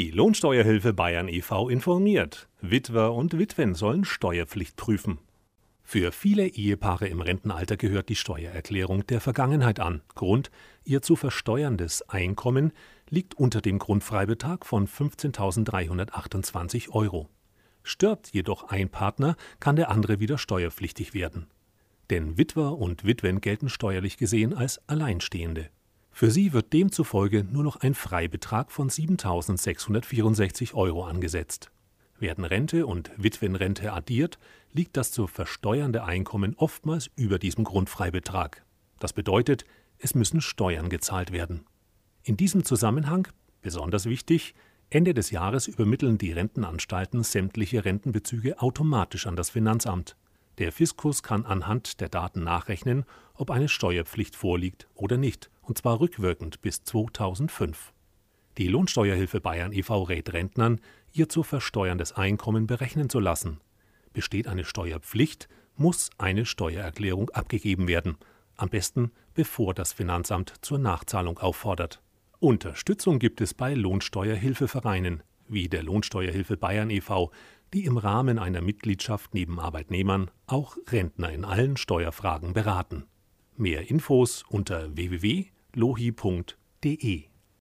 Die Lohnsteuerhilfe Bayern e.V. informiert. Witwer und Witwen sollen Steuerpflicht prüfen. Für viele Ehepaare im Rentenalter gehört die Steuererklärung der Vergangenheit an. Grund, ihr zu versteuerndes Einkommen liegt unter dem Grundfreibetrag von 15.328 Euro. Stirbt jedoch ein Partner, kann der andere wieder steuerpflichtig werden. Denn Witwer und Witwen gelten steuerlich gesehen als Alleinstehende. Für sie wird demzufolge nur noch ein Freibetrag von 7.664 Euro angesetzt. Werden Rente und Witwenrente addiert, liegt das zu versteuernde Einkommen oftmals über diesem Grundfreibetrag. Das bedeutet, es müssen Steuern gezahlt werden. In diesem Zusammenhang, besonders wichtig, Ende des Jahres übermitteln die Rentenanstalten sämtliche Rentenbezüge automatisch an das Finanzamt. Der Fiskus kann anhand der Daten nachrechnen, ob eine Steuerpflicht vorliegt oder nicht, und zwar rückwirkend bis 2005. Die Lohnsteuerhilfe Bayern e.V. rät Rentnern, ihr zu versteuerndes Einkommen berechnen zu lassen. Besteht eine Steuerpflicht, muss eine Steuererklärung abgegeben werden, am besten bevor das Finanzamt zur Nachzahlung auffordert. Unterstützung gibt es bei Lohnsteuerhilfevereinen wie der Lohnsteuerhilfe Bayern e.V., die im Rahmen einer Mitgliedschaft neben Arbeitnehmern auch Rentner in allen Steuerfragen beraten. Mehr Infos unter www.lohi.de